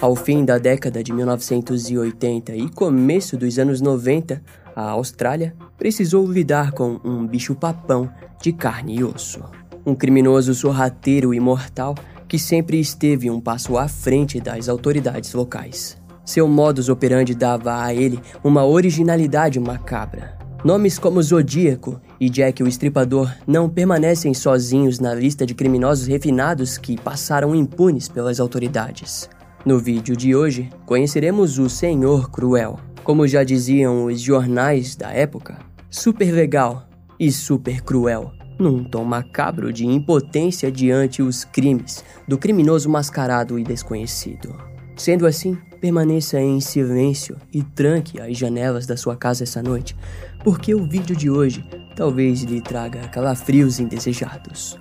Ao fim da década de 1980 e começo dos anos 90, a Austrália precisou lidar com um bicho-papão de carne e osso. Um criminoso sorrateiro e mortal que sempre esteve um passo à frente das autoridades locais. Seu modus operandi dava a ele uma originalidade macabra. Nomes como Zodíaco e Jack o Estripador não permanecem sozinhos na lista de criminosos refinados que passaram impunes pelas autoridades. No vídeo de hoje, conheceremos o Senhor Cruel. Como já diziam os jornais da época, super legal e super cruel num tom macabro de impotência diante os crimes do criminoso mascarado e desconhecido. Sendo assim, permaneça em silêncio e tranque as janelas da sua casa essa noite, porque o vídeo de hoje talvez lhe traga calafrios indesejados.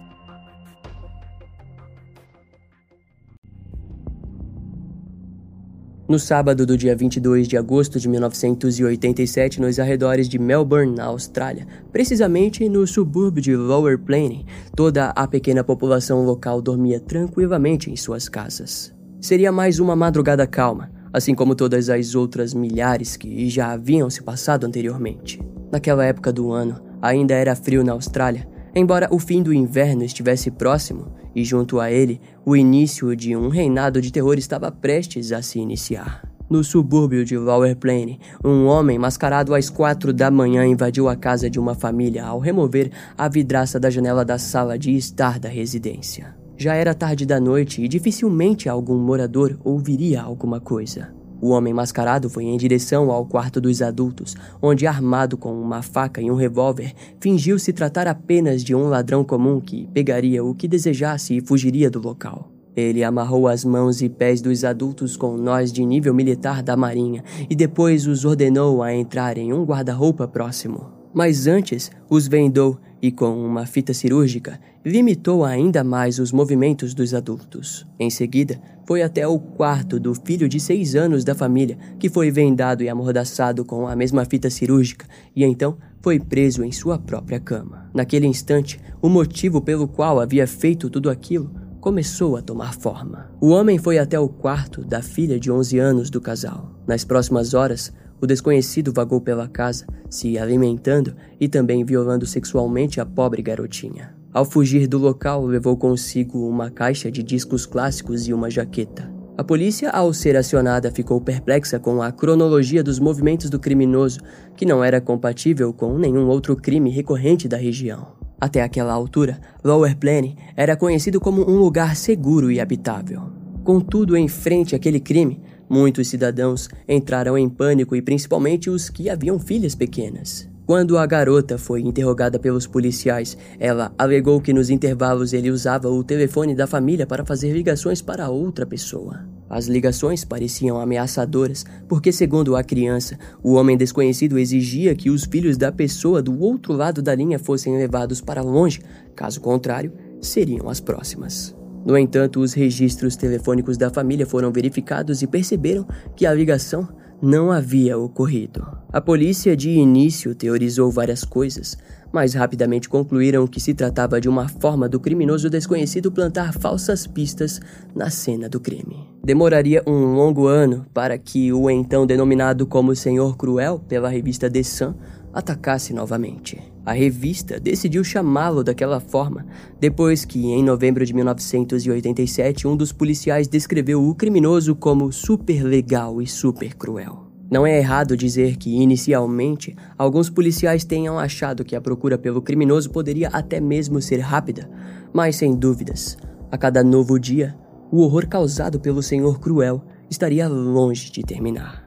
No sábado do dia 22 de agosto de 1987, nos arredores de Melbourne, na Austrália, precisamente no subúrbio de Lower Planning, toda a pequena população local dormia tranquilamente em suas casas. Seria mais uma madrugada calma, assim como todas as outras milhares que já haviam se passado anteriormente. Naquela época do ano, ainda era frio na Austrália, embora o fim do inverno estivesse próximo e junto a ele o início de um reinado de terror estava prestes a se iniciar. No subúrbio de Lower Plain, um homem mascarado às quatro da manhã invadiu a casa de uma família ao remover a vidraça da janela da sala de estar da residência. Já era tarde da noite e dificilmente algum morador ouviria alguma coisa. O homem mascarado foi em direção ao quarto dos adultos, onde, armado com uma faca e um revólver, fingiu se tratar apenas de um ladrão comum que pegaria o que desejasse e fugiria do local. Ele amarrou as mãos e pés dos adultos com nós de nível militar da Marinha e depois os ordenou a entrar em um guarda-roupa próximo. Mas antes, os vendou e, com uma fita cirúrgica, limitou ainda mais os movimentos dos adultos. Em seguida, foi até o quarto do filho de seis anos da família, que foi vendado e amordaçado com a mesma fita cirúrgica, e então foi preso em sua própria cama. Naquele instante, o motivo pelo qual havia feito tudo aquilo começou a tomar forma. O homem foi até o quarto da filha de 11 anos do casal. Nas próximas horas, o desconhecido vagou pela casa, se alimentando e também violando sexualmente a pobre garotinha. Ao fugir do local, levou consigo uma caixa de discos clássicos e uma jaqueta. A polícia, ao ser acionada, ficou perplexa com a cronologia dos movimentos do criminoso, que não era compatível com nenhum outro crime recorrente da região. Até aquela altura, Lower Plain era conhecido como um lugar seguro e habitável. Contudo, em frente àquele crime, Muitos cidadãos entraram em pânico e principalmente os que haviam filhas pequenas. Quando a garota foi interrogada pelos policiais, ela alegou que nos intervalos ele usava o telefone da família para fazer ligações para outra pessoa. As ligações pareciam ameaçadoras, porque, segundo a criança, o homem desconhecido exigia que os filhos da pessoa do outro lado da linha fossem levados para longe, caso contrário, seriam as próximas. No entanto, os registros telefônicos da família foram verificados e perceberam que a ligação não havia ocorrido. A polícia de início teorizou várias coisas, mas rapidamente concluíram que se tratava de uma forma do criminoso desconhecido plantar falsas pistas na cena do crime. Demoraria um longo ano para que o então denominado como Senhor Cruel pela revista The Sun atacasse novamente. A revista decidiu chamá-lo daquela forma depois que, em novembro de 1987, um dos policiais descreveu o criminoso como super legal e super cruel. Não é errado dizer que, inicialmente, alguns policiais tenham achado que a procura pelo criminoso poderia até mesmo ser rápida, mas sem dúvidas, a cada novo dia, o horror causado pelo Senhor Cruel estaria longe de terminar.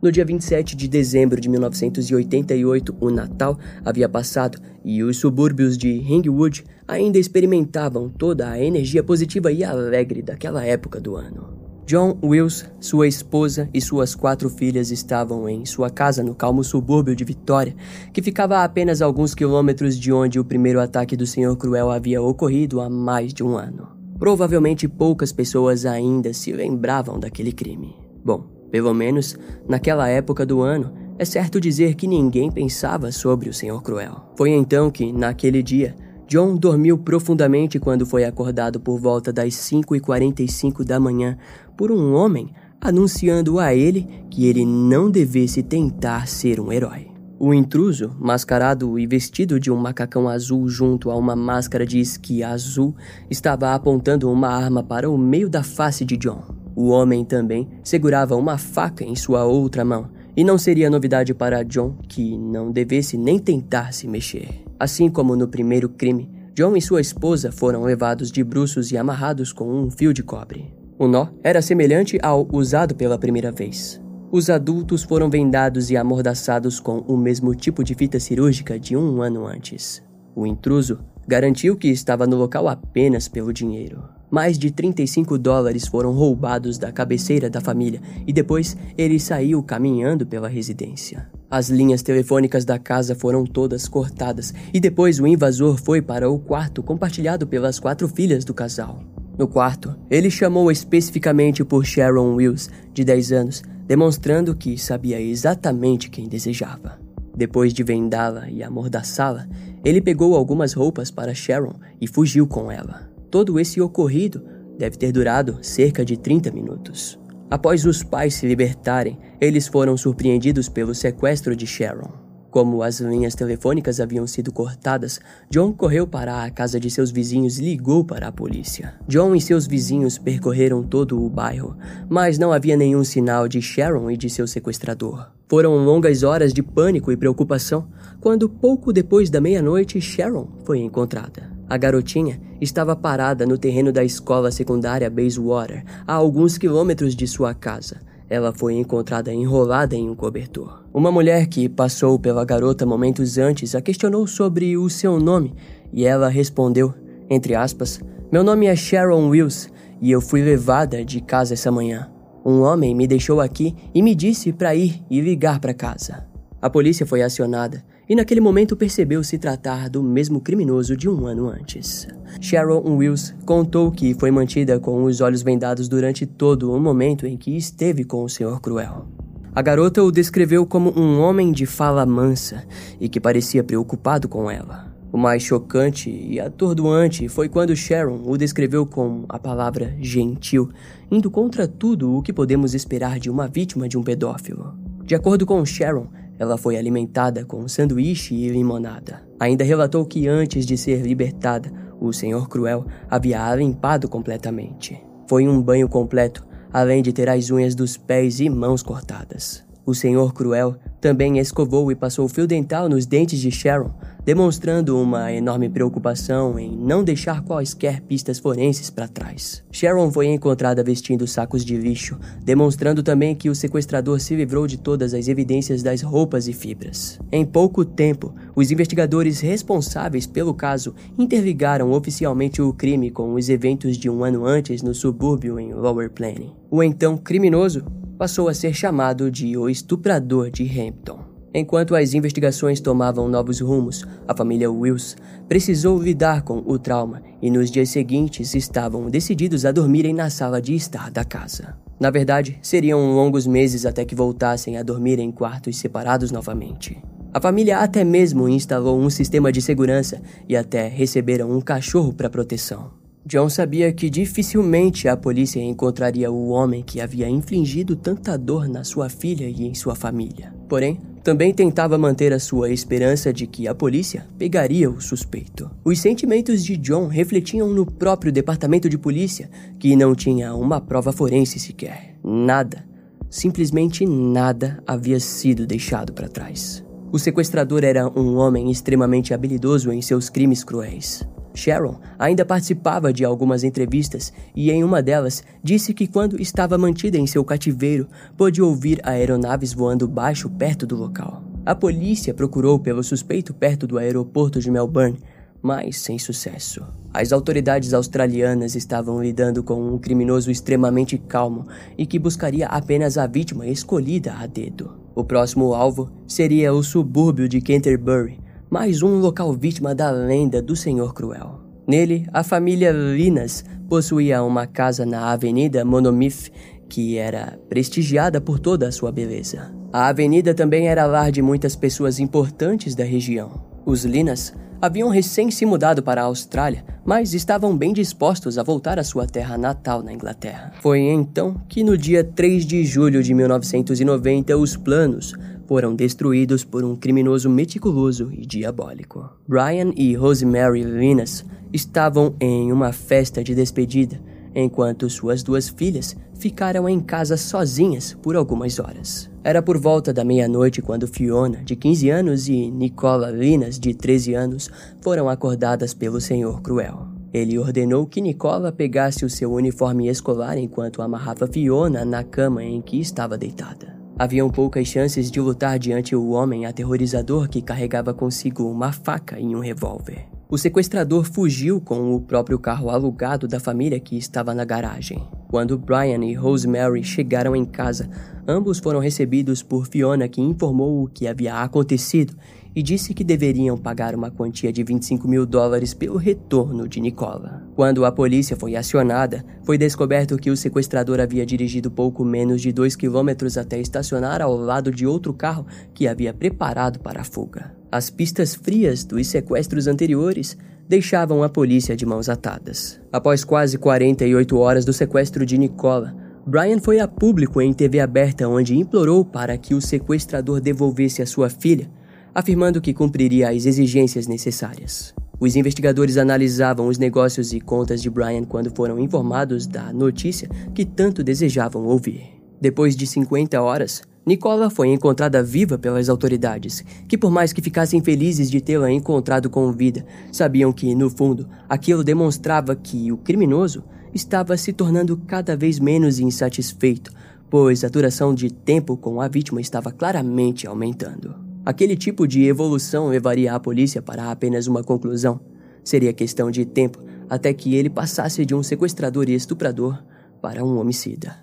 No dia 27 de dezembro de 1988, o Natal havia passado e os subúrbios de Ringwood ainda experimentavam toda a energia positiva e alegre daquela época do ano. John Wills, sua esposa e suas quatro filhas estavam em sua casa no calmo subúrbio de Vitória, que ficava a apenas alguns quilômetros de onde o primeiro ataque do Senhor Cruel havia ocorrido há mais de um ano. Provavelmente poucas pessoas ainda se lembravam daquele crime. Bom, pelo menos naquela época do ano É certo dizer que ninguém pensava sobre o Senhor Cruel. Foi então que, naquele dia, John dormiu profundamente quando foi acordado por volta das 5h45 da manhã por um homem anunciando a ele que ele não devesse tentar ser um herói. O intruso, mascarado e vestido de um macacão azul junto a uma máscara de esqui azul, estava apontando uma arma para o meio da face de John. O homem também segurava uma faca em sua outra mão, e não seria novidade para John que não devesse nem tentar se mexer. Assim como no primeiro crime, John e sua esposa foram levados de bruços e amarrados com um fio de cobre. O nó era semelhante ao usado pela primeira vez. Os adultos foram vendados e amordaçados com o mesmo tipo de fita cirúrgica de um ano antes. O intruso garantiu que estava no local apenas pelo dinheiro. Mais de 35 dólares foram roubados da cabeceira da família e depois ele saiu caminhando pela residência. As linhas telefônicas da casa foram todas cortadas e depois o invasor foi para o quarto compartilhado pelas quatro filhas do casal. No quarto, ele chamou especificamente por Sharon Wills, de 10 anos, demonstrando que sabia exatamente quem desejava. Depois de vendá-la e amordaçá-la, ele pegou algumas roupas para Sharon e fugiu com ela. Todo esse ocorrido deve ter durado cerca de 30 minutos. Após os pais se libertarem, eles foram surpreendidos pelo sequestro de Sharon. Como as linhas telefônicas haviam sido cortadas, John correu para a casa de seus vizinhos e ligou para a polícia. John e seus vizinhos percorreram todo o bairro, mas não havia nenhum sinal de Sharon e de seu sequestrador. Foram longas horas de pânico e preocupação quando, pouco depois da meia-noite, Sharon foi encontrada. A garotinha estava parada no terreno da escola secundária Bayswater, a alguns quilômetros de sua casa, ela foi encontrada enrolada em um cobertor. Uma mulher que passou pela garota momentos antes a questionou sobre o seu nome e ela respondeu, entre aspas, Meu nome é Sharon Wills e eu fui levada de casa essa manhã. Um homem me deixou aqui e me disse para ir e ligar para casa. A polícia foi acionada e naquele momento percebeu se tratar do mesmo criminoso de um ano antes. Sharon Wills contou que foi mantida com os olhos vendados durante todo o momento em que esteve com o Senhor Cruel. A garota o descreveu como um homem de fala mansa e que parecia preocupado com ela. O mais chocante e atordoante foi quando Sharon o descreveu com a palavra gentil, indo contra tudo o que podemos esperar de uma vítima de um pedófilo. De acordo com Sharon, ela foi alimentada com sanduíche e limonada. Ainda relatou que antes de ser libertada, o Senhor Cruel havia a limpado completamente. Foi um banho completo, além de ter as unhas dos pés e mãos cortadas. O Senhor Cruel também escovou e passou fio dental nos dentes de Sharon, demonstrando uma enorme preocupação em não deixar quaisquer pistas forenses para trás. Sharon foi encontrada vestindo sacos de lixo, demonstrando também que o sequestrador se livrou de todas as evidências das roupas e fibras. Em pouco tempo, os investigadores responsáveis pelo caso interligaram oficialmente o crime com os eventos de um ano antes no subúrbio em Lower Planning. O então criminoso passou a ser chamado de o estuprador de Hampton. Enquanto as investigações tomavam novos rumos, a família Wills precisou lidar com o trauma e nos dias seguintes estavam decididos a dormirem na sala de estar da casa. Na verdade, seriam longos meses até que voltassem a dormir em quartos separados novamente. A família até mesmo instalou um sistema de segurança e até receberam um cachorro para proteção. John sabia que dificilmente a polícia encontraria o homem que havia infligido tanta dor na sua filha e em sua família. Porém, também tentava manter a sua esperança de que a polícia pegaria o suspeito. Os sentimentos de John refletiam no próprio departamento de polícia, que não tinha uma prova forense sequer. Nada, simplesmente nada havia sido deixado para trás. O sequestrador era um homem extremamente habilidoso em seus crimes cruéis. Sharon ainda participava de algumas entrevistas e em uma delas disse que quando estava mantida em seu cativeiro, pôde ouvir aeronaves voando baixo perto do local. A polícia procurou pelo suspeito perto do aeroporto de Melbourne, mas sem sucesso. As autoridades australianas estavam lidando com um criminoso extremamente calmo e que buscaria apenas a vítima escolhida a dedo. O próximo alvo seria o subúrbio de Canterbury, mais um local vítima da lenda do Senhor Cruel. Nele, a família Linas possuía uma casa na Avenida Monomith que era prestigiada por toda a sua beleza. A avenida também era lar de muitas pessoas importantes da região. Os Linas haviam recém se mudado para a Austrália, mas estavam bem dispostos a voltar à sua terra natal na Inglaterra. Foi então que, no dia 3 de julho de 1990, os planos foram destruídos por um criminoso meticuloso e diabólico. Brian e Rosemary Linas estavam em uma festa de despedida, enquanto suas duas filhas ficaram em casa sozinhas por algumas horas. Era por volta da meia-noite quando Fiona, de 15 anos, e Nicola Linas, de 13 anos, foram acordadas pelo Senhor Cruel. Ele ordenou que Nicola pegasse o seu uniforme escolar enquanto amarrava Fiona na cama em que estava deitada. Haviam poucas chances de lutar diante o homem aterrorizador que carregava consigo uma faca e um revólver. O sequestrador fugiu com o próprio carro alugado da família que estava na garagem. Quando Brian e Rosemary chegaram em casa, ambos foram recebidos por Fiona, que informou o que havia acontecido e disse que deveriam pagar uma quantia de 25 mil dólares pelo retorno de Nicola. Quando a polícia foi acionada, foi descoberto que o sequestrador havia dirigido pouco menos de 2 quilômetros até estacionar ao lado de outro carro que havia preparado para a fuga. As pistas frias dos sequestros anteriores deixavam a polícia de mãos atadas. Após quase 48 horas do sequestro de Nicola, Brian foi a público em TV aberta onde implorou para que o sequestrador devolvesse a sua filha afirmando que cumpriria as exigências necessárias. Os investigadores analisavam os negócios e contas de Brian quando foram informados da notícia que tanto desejavam ouvir. Depois de 50 horas, Nicola foi encontrada viva pelas autoridades, que, por mais que ficassem felizes de tê-la encontrado com vida, sabiam que, no fundo, aquilo demonstrava que o criminoso estava se tornando cada vez menos insatisfeito, pois a duração de tempo com a vítima estava claramente aumentando. Aquele tipo de evolução levaria a polícia para apenas uma conclusão. Seria questão de tempo até que ele passasse de um sequestrador e estuprador para um homicida.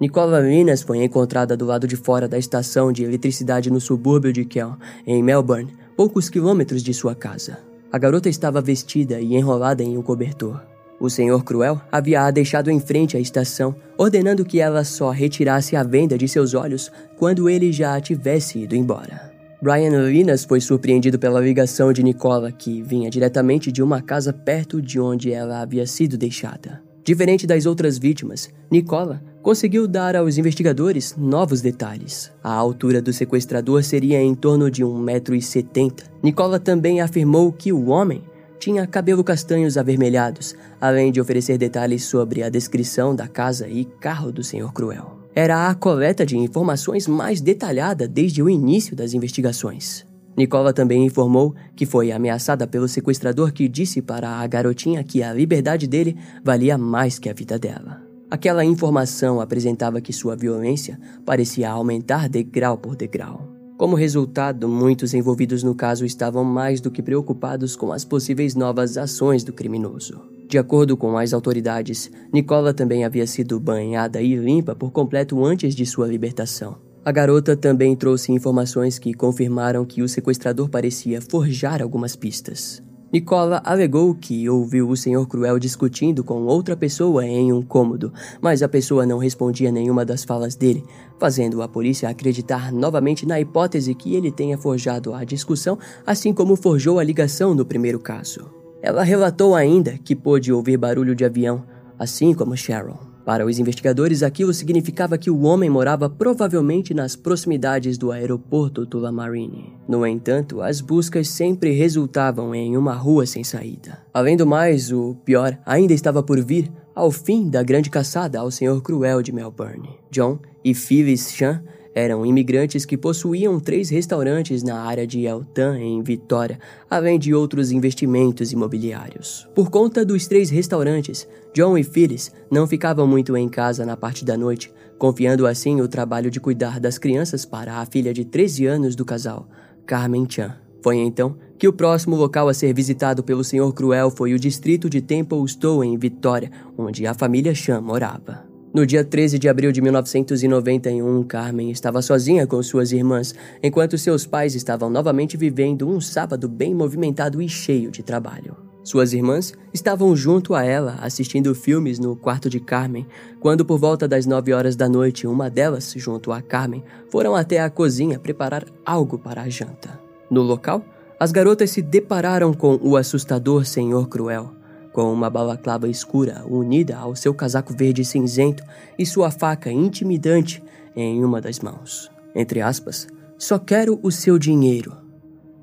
Nicola Minas foi encontrada do lado de fora da estação de eletricidade no subúrbio de Kell, em Melbourne, poucos quilômetros de sua casa. A garota estava vestida e enrolada em um cobertor. O Senhor Cruel havia a deixado em frente à estação, ordenando que ela só retirasse a venda de seus olhos quando ele já tivesse ido embora. Brian Linas foi surpreendido pela ligação de Nicola, que vinha diretamente de uma casa perto de onde ela havia sido deixada. Diferente das outras vítimas, Nicola conseguiu dar aos investigadores novos detalhes. A altura do sequestrador seria em torno de 1,70m. Nicola também afirmou que o homem tinha cabelo castanhos avermelhados, além de oferecer detalhes sobre a descrição da casa e carro do Senhor Cruel. Era a coleta de informações mais detalhada desde o início das investigações. Nicola também informou que foi ameaçada pelo sequestrador que disse para a garotinha que a liberdade dele valia mais que a vida dela. Aquela informação apresentava que sua violência parecia aumentar degrau por degrau. Como resultado, muitos envolvidos no caso estavam mais do que preocupados com as possíveis novas ações do criminoso. De acordo com as autoridades, Nicola também havia sido banhada e limpa por completo antes de sua libertação. A garota também trouxe informações que confirmaram que o sequestrador parecia forjar algumas pistas. Nicola alegou que ouviu o Senhor Cruel discutindo com outra pessoa em um cômodo, mas a pessoa não respondia nenhuma das falas dele, fazendo a polícia acreditar novamente na hipótese que ele tenha forjado a discussão, assim como forjou a ligação no primeiro caso. Ela relatou ainda que pôde ouvir barulho de avião, assim como Sharon. Para os investigadores, aquilo significava que o homem morava provavelmente nas proximidades do aeroporto Tullamarine. No entanto, as buscas sempre resultavam em uma rua sem saída. Além do mais, o pior ainda estava por vir ao fim da grande caçada ao Senhor Cruel de Melbourne. John e Phyllis Chan eram imigrantes que possuíam três restaurantes na área de Eltan, em Vitória, além de outros investimentos imobiliários. Por conta dos três restaurantes, John e Phyllis não ficavam muito em casa na parte da noite, confiando assim o trabalho de cuidar das crianças para a filha de 13 anos do casal, Carmen Chan. Foi então que o próximo local a ser visitado pelo Senhor Cruel foi o distrito de Templestowe, em Vitória, onde a família Chan morava. No dia 13 de abril de 1991, Carmen estava sozinha com suas irmãs, enquanto seus pais estavam novamente vivendo um sábado bem movimentado e cheio de trabalho. Suas irmãs estavam junto a ela assistindo filmes no quarto de Carmen, quando por volta das nove horas da noite, uma delas, junto a Carmen, foram até a cozinha preparar algo para a janta. No local, as garotas se depararam com o assustador Senhor Cruel, com uma balaclava escura unida ao seu casaco verde cinzento e sua faca intimidante em uma das mãos. Entre aspas, só quero o seu dinheiro,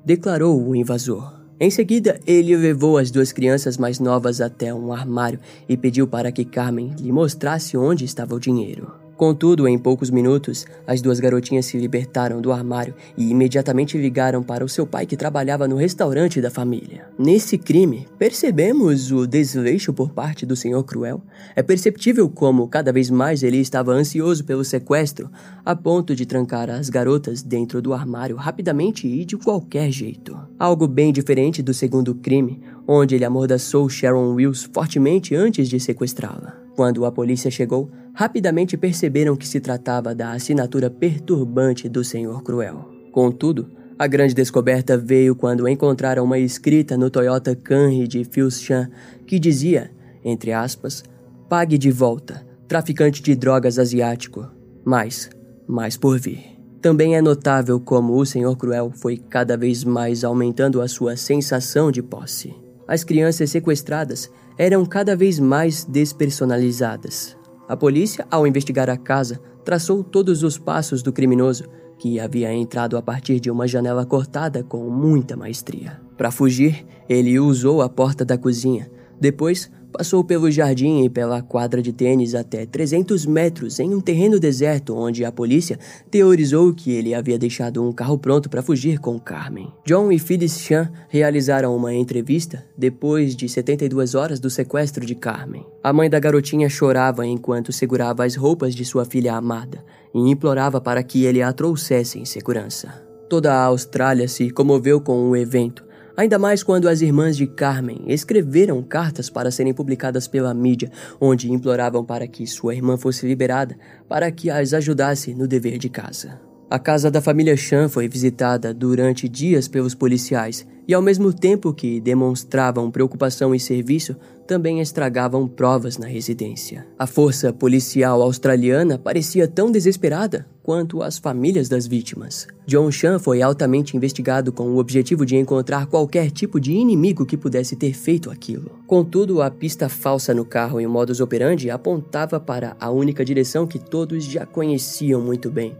declarou o invasor. Em seguida, ele levou as duas crianças mais novas até um armário e pediu para que Carmen lhe mostrasse onde estava o dinheiro. Contudo, em poucos minutos, as duas garotinhas se libertaram do armário e imediatamente ligaram para o seu pai que trabalhava no restaurante da família. Nesse crime, percebemos o desleixo por parte do Senhor Cruel. É perceptível como cada vez mais ele estava ansioso pelo sequestro, a ponto de trancar as garotas dentro do armário rapidamente e de qualquer jeito. Algo bem diferente do segundo crime, onde ele amordaçou Sharon Wills fortemente antes de sequestrá-la. Quando a polícia chegou, rapidamente perceberam que se tratava da assinatura perturbante do Senhor Cruel. Contudo, a grande descoberta veio quando encontraram uma escrita no Toyota Camry de Phil Chan que dizia, entre aspas, pague de volta, traficante de drogas asiático, mais, mais por vir. Também é notável como o Senhor Cruel foi cada vez mais aumentando a sua sensação de posse. As crianças sequestradas eram cada vez mais despersonalizadas. A polícia, ao investigar a casa, traçou todos os passos do criminoso, que havia entrado a partir de uma janela cortada com muita maestria. Para fugir, ele usou a porta da cozinha. Depois, Passou pelo jardim e pela quadra de tênis até 300 metros em um terreno deserto onde a polícia teorizou que ele havia deixado um carro pronto para fugir com Carmen. John e Phyllis Chan realizaram uma entrevista depois de 72 horas do sequestro de Carmen. A mãe da garotinha chorava enquanto segurava as roupas de sua filha amada e implorava para que ele a trouxesse em segurança. Toda a Austrália se comoveu com o evento Ainda mais quando as irmãs de Carmen escreveram cartas para serem publicadas pela mídia, onde imploravam para que sua irmã fosse liberada para que as ajudasse no dever de casa. A casa da família Chan foi visitada durante dias pelos policiais e, ao mesmo tempo que demonstravam preocupação e serviço, também estragavam provas na residência. A força policial australiana parecia tão desesperada quanto as famílias das vítimas. John Chan foi altamente investigado com o objetivo de encontrar qualquer tipo de inimigo que pudesse ter feito aquilo. Contudo, a pista falsa no carro e modus operandi apontava para a única direção que todos já conheciam muito bem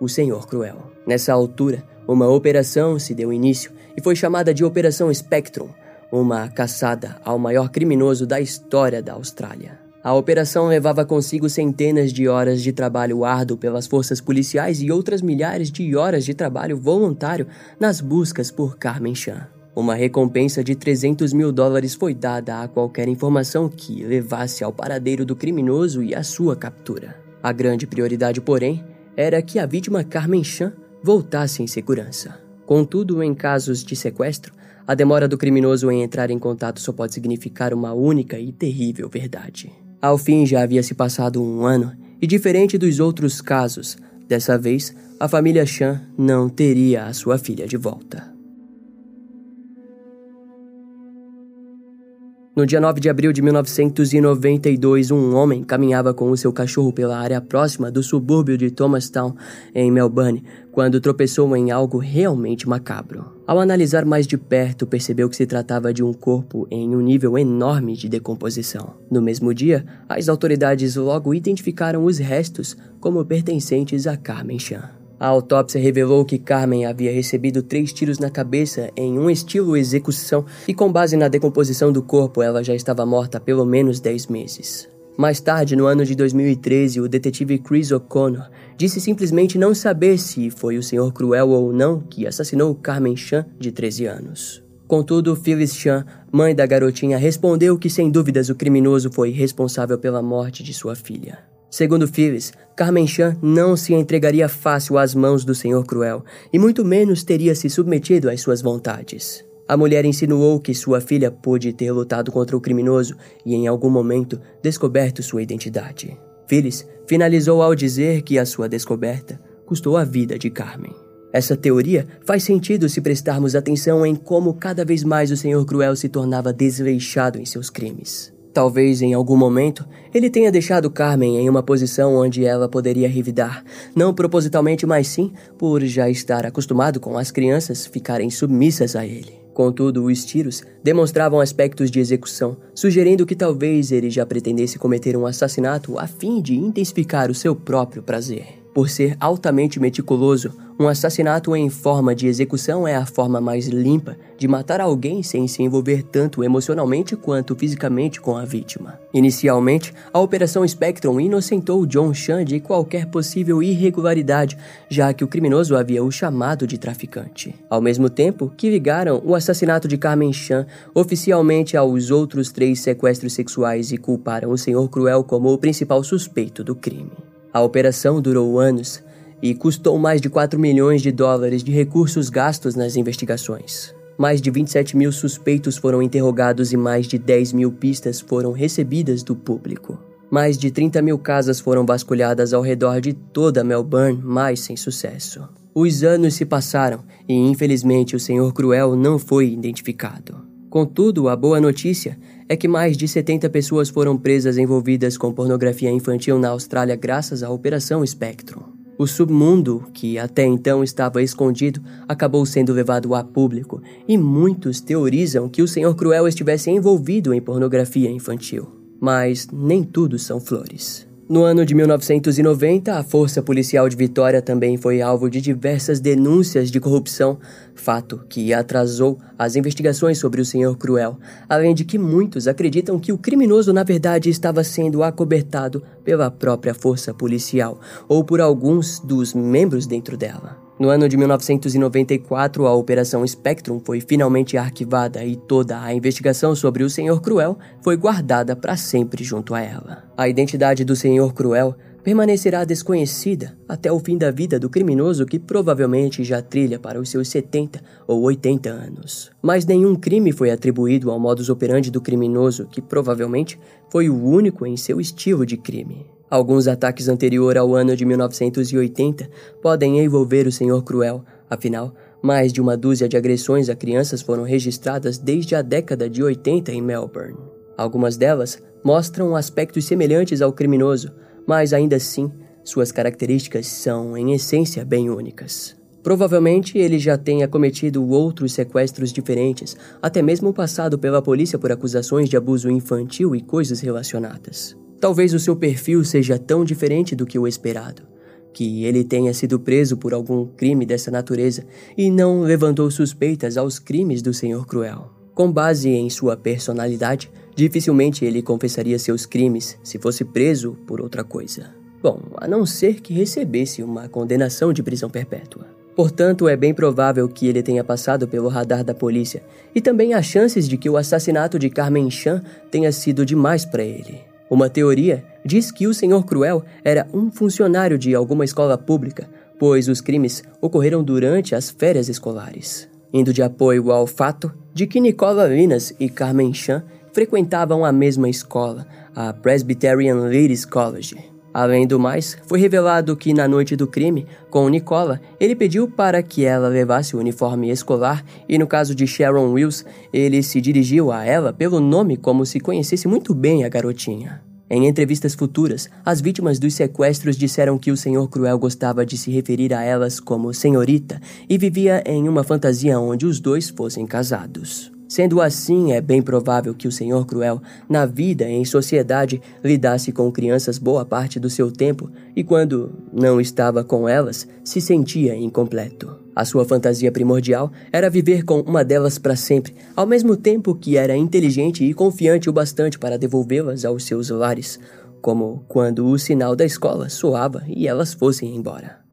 o Senhor Cruel. Nessa altura, uma operação se deu início e foi chamada de Operação Spectrum, uma caçada ao maior criminoso da história da Austrália. A operação levava consigo centenas de horas de trabalho árduo pelas forças policiais e outras milhares de horas de trabalho voluntário nas buscas por Carmen Chan. Uma recompensa de 300 mil dólares foi dada a qualquer informação que levasse ao paradeiro do criminoso e à sua captura. A grande prioridade, porém, era que a vítima Carmen Chan voltasse em segurança. Contudo, em casos de sequestro, a demora do criminoso em entrar em contato só pode significar uma única e terrível verdade. Ao fim, já havia se passado um ano, e diferente dos outros casos, dessa vez a família Chan não teria a sua filha de volta. No dia 9 de abril de 1992, um homem caminhava com o seu cachorro pela área próxima do subúrbio de Thomastown, em Melbourne, quando tropeçou em algo realmente macabro. Ao analisar mais de perto, percebeu que se tratava de um corpo em um nível enorme de decomposição. No mesmo dia, as autoridades logo identificaram os restos como pertencentes a Carmen Chan. A autópsia revelou que Carmen havia recebido três tiros na cabeça em um estilo execução e, com base na decomposição do corpo, ela já estava morta há pelo menos 10 meses. Mais tarde, no ano de 2013, o detetive Chris O'Connor disse simplesmente não saber se foi o Senhor Cruel ou não que assassinou Carmen Chan, de 13 anos. Contudo, Phyllis Chan, mãe da garotinha, respondeu que sem dúvidas o criminoso foi responsável pela morte de sua filha. Segundo Phyllis, Carmen Chan não se entregaria fácil às mãos do Senhor Cruel e muito menos teria se submetido às suas vontades. A mulher insinuou que sua filha pôde ter lutado contra o criminoso e em algum momento descoberto sua identidade. Phyllis finalizou ao dizer que a sua descoberta custou a vida de Carmen. Essa teoria faz sentido se prestarmos atenção em como cada vez mais o Senhor Cruel se tornava desleixado em seus crimes. Talvez em algum momento ele tenha deixado Carmen em uma posição onde ela poderia revidar, não propositalmente, mas sim por já estar acostumado com as crianças ficarem submissas a ele. Contudo, os tiros demonstravam aspectos de execução, sugerindo que talvez ele já pretendesse cometer um assassinato a fim de intensificar o seu próprio prazer. Por ser altamente meticuloso, um assassinato em forma de execução é a forma mais limpa de matar alguém sem se envolver tanto emocionalmente quanto fisicamente com a vítima. Inicialmente, a Operação Spectrum inocentou John Chan de qualquer possível irregularidade, já que o criminoso havia o chamado de traficante. Ao mesmo tempo que ligaram o assassinato de Carmen Chan oficialmente aos outros três sequestros sexuais e culparam o Senhor Cruel como o principal suspeito do crime. A operação durou anos e custou mais de 4 milhões de dólares de recursos gastos nas investigações. Mais de 27 mil suspeitos foram interrogados e mais de 10 mil pistas foram recebidas do público. Mais de 30 mil casas foram vasculhadas ao redor de toda Melbourne, mas sem sucesso. Os anos se passaram e, infelizmente, o Senhor Cruel não foi identificado. Contudo, a boa notícia é que mais de 70 pessoas foram presas envolvidas com pornografia infantil na Austrália graças à Operação Spectrum. O submundo, que até então estava escondido, acabou sendo levado a público, e muitos teorizam que o Senhor Cruel estivesse envolvido em pornografia infantil. Mas nem tudo são flores. No ano de 1990, a Força Policial de Vitória também foi alvo de diversas denúncias de corrupção, fato que atrasou as investigações sobre o Senhor Cruel, além de que muitos acreditam que o criminoso na verdade estava sendo acobertado pela própria força policial ou por alguns dos membros dentro dela. No ano de 1994, a Operação Spectrum foi finalmente arquivada e toda a investigação sobre o Senhor Cruel foi guardada para sempre junto a ela. A identidade do Senhor Cruel permanecerá desconhecida até o fim da vida do criminoso que provavelmente já trilha para os seus 70 ou 80 anos. Mas nenhum crime foi atribuído ao modus operandi do criminoso, que provavelmente foi o único em seu estilo de crime. Alguns ataques anteriores ao ano de 1980 podem envolver o Senhor Cruel, afinal, mais de uma dúzia de agressões a crianças foram registradas desde a década de 80 em Melbourne. Algumas delas mostram aspectos semelhantes ao criminoso, mas ainda assim, suas características são, em essência, bem únicas. Provavelmente ele já tenha cometido outros sequestros diferentes, até mesmo passado pela polícia por acusações de abuso infantil e coisas relacionadas. Talvez o seu perfil seja tão diferente do que o esperado, que ele tenha sido preso por algum crime dessa natureza e não levantou suspeitas aos crimes do Senhor Cruel. Com base em sua personalidade, dificilmente ele confessaria seus crimes se fosse preso por outra coisa. Bom, a não ser que recebesse uma condenação de prisão perpétua. Portanto, é bem provável que ele tenha passado pelo radar da polícia, e também há chances de que o assassinato de Carmen Chan tenha sido demais para ele. Uma teoria diz que o Senhor Cruel era um funcionário de alguma escola pública, pois os crimes ocorreram durante as férias escolares, indo de apoio ao fato de que Nicola Linas e Carmen Chan frequentavam a mesma escola, a Presbyterian Ladies College. Além do mais, foi revelado que na noite do crime, com Nicola, ele pediu para que ela levasse o uniforme escolar e no caso de Sharon Wills, ele se dirigiu a ela pelo nome como se conhecesse muito bem a garotinha. Em entrevistas futuras, as vítimas dos sequestros disseram que o Senhor Cruel gostava de se referir a elas como senhorita e vivia em uma fantasia onde os dois fossem casados. Sendo assim, é bem provável que o Senhor Cruel, na vida e em sociedade, lidasse com crianças boa parte do seu tempo e, quando não estava com elas, se sentia incompleto. A sua fantasia primordial era viver com uma delas para sempre, ao mesmo tempo que era inteligente e confiante o bastante para devolvê-las aos seus lares, como quando o sinal da escola soava e elas fossem embora.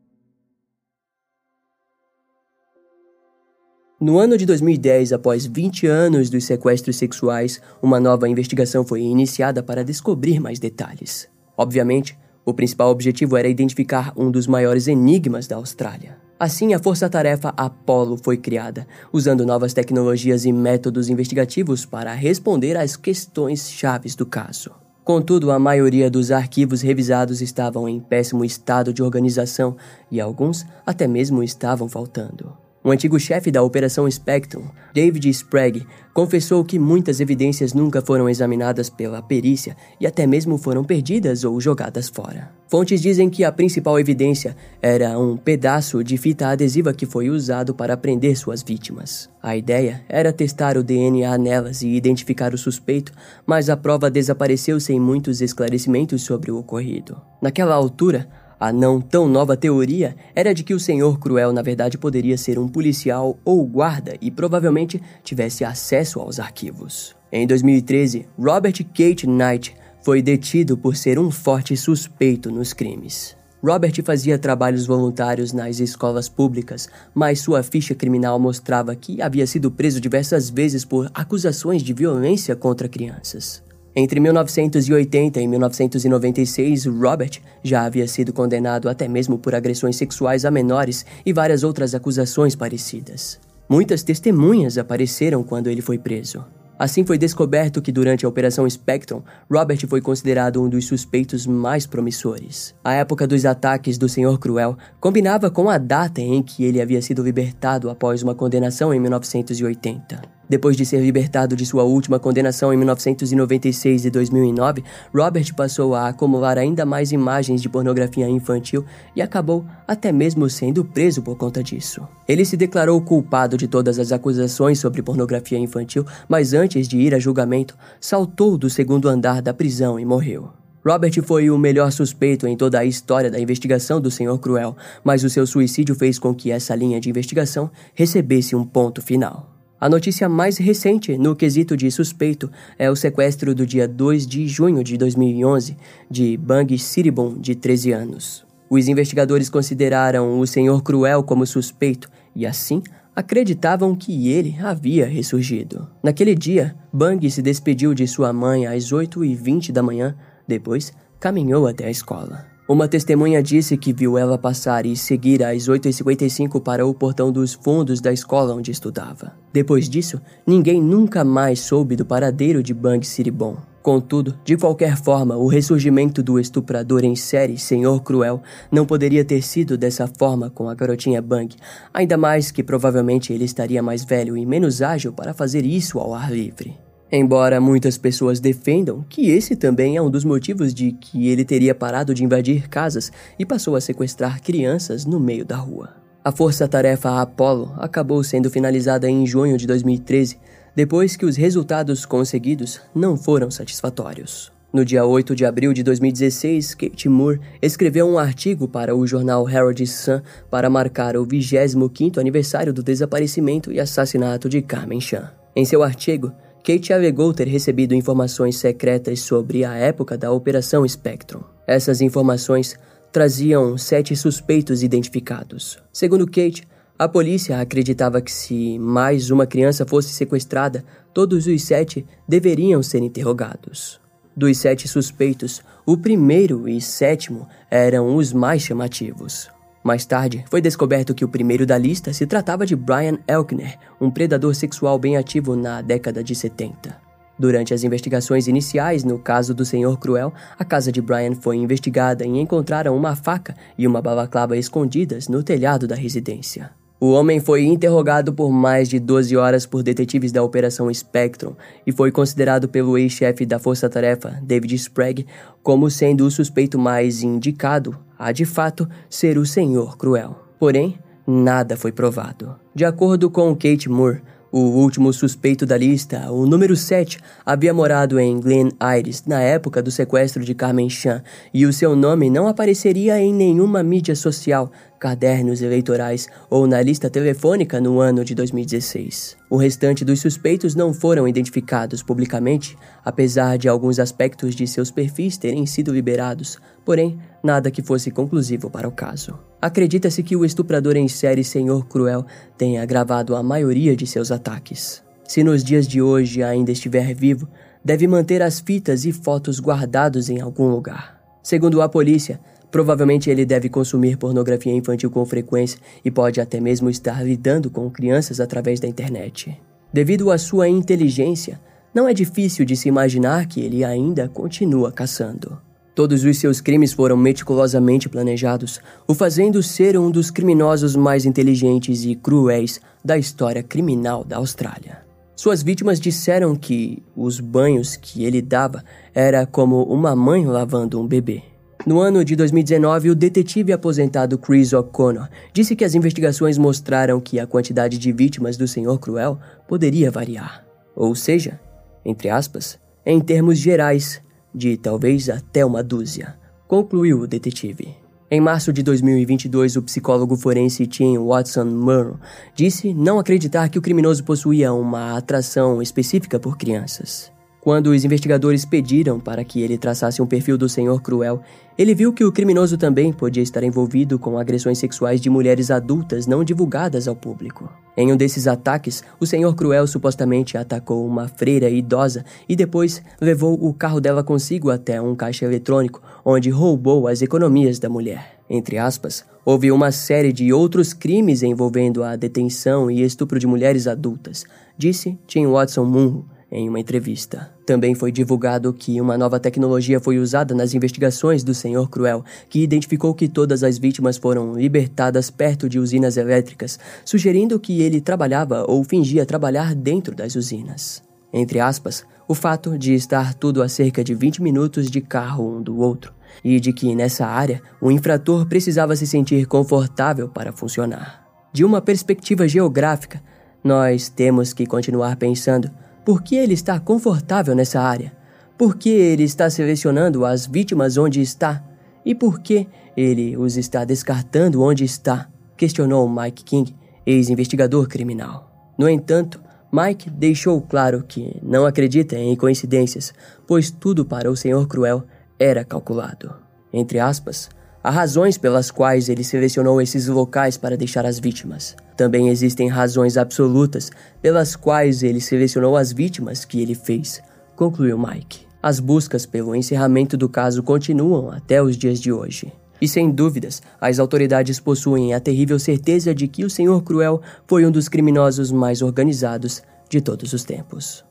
No ano de 2010, após 20 anos dos sequestros sexuais, uma nova investigação foi iniciada para descobrir mais detalhes. Obviamente, o principal objetivo era identificar um dos maiores enigmas da Austrália. Assim, a força-tarefa Apollo foi criada, usando novas tecnologias e métodos investigativos para responder às questões chaves do caso. Contudo, a maioria dos arquivos revisados estavam em péssimo estado de organização e alguns até mesmo estavam faltando. Um antigo chefe da Operação Spectrum, David Sprague, confessou que muitas evidências nunca foram examinadas pela perícia e até mesmo foram perdidas ou jogadas fora. Fontes dizem que a principal evidência era um pedaço de fita adesiva que foi usado para prender suas vítimas. A ideia era testar o DNA nelas e identificar o suspeito, mas a prova desapareceu sem muitos esclarecimentos sobre o ocorrido. Naquela altura, a não tão nova teoria era de que o Senhor Cruel na verdade poderia ser um policial ou guarda e provavelmente tivesse acesso aos arquivos. Em 2013, Robert Kate Knight foi detido por ser um forte suspeito nos crimes. Robert fazia trabalhos voluntários nas escolas públicas, mas sua ficha criminal mostrava que havia sido preso diversas vezes por acusações de violência contra crianças. Entre 1980 e 1996, Robert já havia sido condenado até mesmo por agressões sexuais a menores e várias outras acusações parecidas. Muitas testemunhas apareceram quando ele foi preso. Assim foi descoberto que durante a Operação Spectrum, Robert foi considerado um dos suspeitos mais promissores. A época dos ataques do Senhor Cruel combinava com a data em que ele havia sido libertado após uma condenação em 1980. Depois de ser libertado de sua última condenação em 1996 e 2009, Robert passou a acumular ainda mais imagens de pornografia infantil e acabou até mesmo sendo preso por conta disso. Ele se declarou culpado de todas as acusações sobre pornografia infantil, mas antes de ir a julgamento, saltou do segundo andar da prisão e morreu. Robert foi o melhor suspeito em toda a história da investigação do Senhor Cruel, mas o seu suicídio fez com que essa linha de investigação recebesse um ponto final. A notícia mais recente no quesito de suspeito é o sequestro do dia 2 de junho de 2011 de Bang Siribon, de 13 anos. Os investigadores consideraram o Senhor Cruel como suspeito e, assim, acreditavam que ele havia ressurgido. Naquele dia, Bang se despediu de sua mãe às 8h20 da manhã, depois caminhou até a escola. Uma testemunha disse que viu ela passar e seguir às 8h55 para o portão dos fundos da escola onde estudava. Depois disso, ninguém nunca mais soube do paradeiro de Bang Siribon. Contudo, de qualquer forma, o ressurgimento do estuprador em série, Senhor Cruel, não poderia ter sido dessa forma com a garotinha Bang, ainda mais que provavelmente ele estaria mais velho e menos ágil para fazer isso ao ar livre. Embora muitas pessoas defendam que esse também é um dos motivos de que ele teria parado de invadir casas e passou a sequestrar crianças no meio da rua. A força-tarefa Apollo acabou sendo finalizada em junho de 2013, depois que os resultados conseguidos não foram satisfatórios. No dia 8 de abril de 2016, Kate Moore escreveu um artigo para o jornal Herald Sun para marcar o 25º aniversário do desaparecimento e assassinato de Carmen Chan. Em seu artigo, Kate alegou ter recebido informações secretas sobre a época da Operação Spectrum. Essas informações traziam sete suspeitos identificados. Segundo Kate, a polícia acreditava que se mais uma criança fosse sequestrada, todos os sete deveriam ser interrogados. Dos sete suspeitos, o primeiro e sétimo eram os mais chamativos. Mais tarde, foi descoberto que o primeiro da lista se tratava de Brian Elkner, um predador sexual bem ativo na década de 70. Durante as investigações iniciais no caso do Senhor Cruel, a casa de Brian foi investigada e encontraram uma faca e uma balaclava escondidas no telhado da residência. O homem foi interrogado por mais de 12 horas por detetives da Operação Spectrum e foi considerado pelo ex-chefe da Força Tarefa, David Sprague, como sendo o suspeito mais indicado a de fato ser o Senhor Cruel. Porém, nada foi provado. De acordo com Kate Moore, o último suspeito da lista, o número 7, havia morado em Glen Iris na época do sequestro de Carmen Chan e o seu nome não apareceria em nenhuma mídia social, cadernos eleitorais ou na lista telefônica no ano de 2016. O restante dos suspeitos não foram identificados publicamente, apesar de alguns aspectos de seus perfis terem sido liberados, porém, nada que fosse conclusivo para o caso. Acredita-se que o estuprador em série Senhor Cruel tenha agravado a maioria de seus ataques. Se nos dias de hoje ainda estiver vivo, deve manter as fitas e fotos guardados em algum lugar. Segundo a polícia, provavelmente ele deve consumir pornografia infantil com frequência e pode até mesmo estar lidando com crianças através da internet. Devido à sua inteligência, não é difícil de se imaginar que ele ainda continua caçando. Todos os seus crimes foram meticulosamente planejados, o fazendo ser um dos criminosos mais inteligentes e cruéis da história criminal da Austrália. Suas vítimas disseram que os banhos que ele dava era como uma mãe lavando um bebê. No ano de 2019, o detetive aposentado Chris O'Connor disse que as investigações mostraram que a quantidade de vítimas do Senhor Cruel poderia variar. Ou seja, entre aspas, em termos gerais, de talvez até uma dúzia, concluiu o detetive. Em março de 2022, o psicólogo forense Tim Watson Murrow disse não acreditar que o criminoso possuía uma atração específica por crianças. Quando os investigadores pediram para que ele traçasse um perfil do Senhor Cruel, ele viu que o criminoso também podia estar envolvido com agressões sexuais de mulheres adultas não divulgadas ao público. Em um desses ataques, o Senhor Cruel supostamente atacou uma freira idosa e depois levou o carro dela consigo até um caixa eletrônico, onde roubou as economias da mulher. Entre aspas, houve uma série de outros crimes envolvendo a detenção e estupro de mulheres adultas, disse Tim Watson Munro, em uma entrevista. Também foi divulgado que uma nova tecnologia foi usada nas investigações do Senhor Cruel, que identificou que todas as vítimas foram libertadas perto de usinas elétricas, sugerindo que ele trabalhava ou fingia trabalhar dentro das usinas. Entre aspas, o fato de estar tudo a cerca de 20 minutos de carro um do outro, e de que nessa área o infrator precisava se sentir confortável para funcionar. De uma perspectiva geográfica, nós temos que continuar pensando por que ele está confortável nessa área? Por que ele está selecionando as vítimas onde está? E por que ele os está descartando onde está? Questionou Mike King, ex-investigador criminal. No entanto, Mike deixou claro que não acredita em coincidências, pois tudo para o Senhor Cruel era calculado. Entre aspas, Há razões pelas quais ele selecionou esses locais para deixar as vítimas. Também existem razões absolutas pelas quais ele selecionou as vítimas que ele fez, concluiu Mike. As buscas pelo encerramento do caso continuam até os dias de hoje. E sem dúvidas, as autoridades possuem a terrível certeza de que o Senhor Cruel foi um dos criminosos mais organizados de todos os tempos.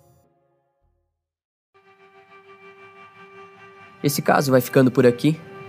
Esse caso vai ficando por aqui.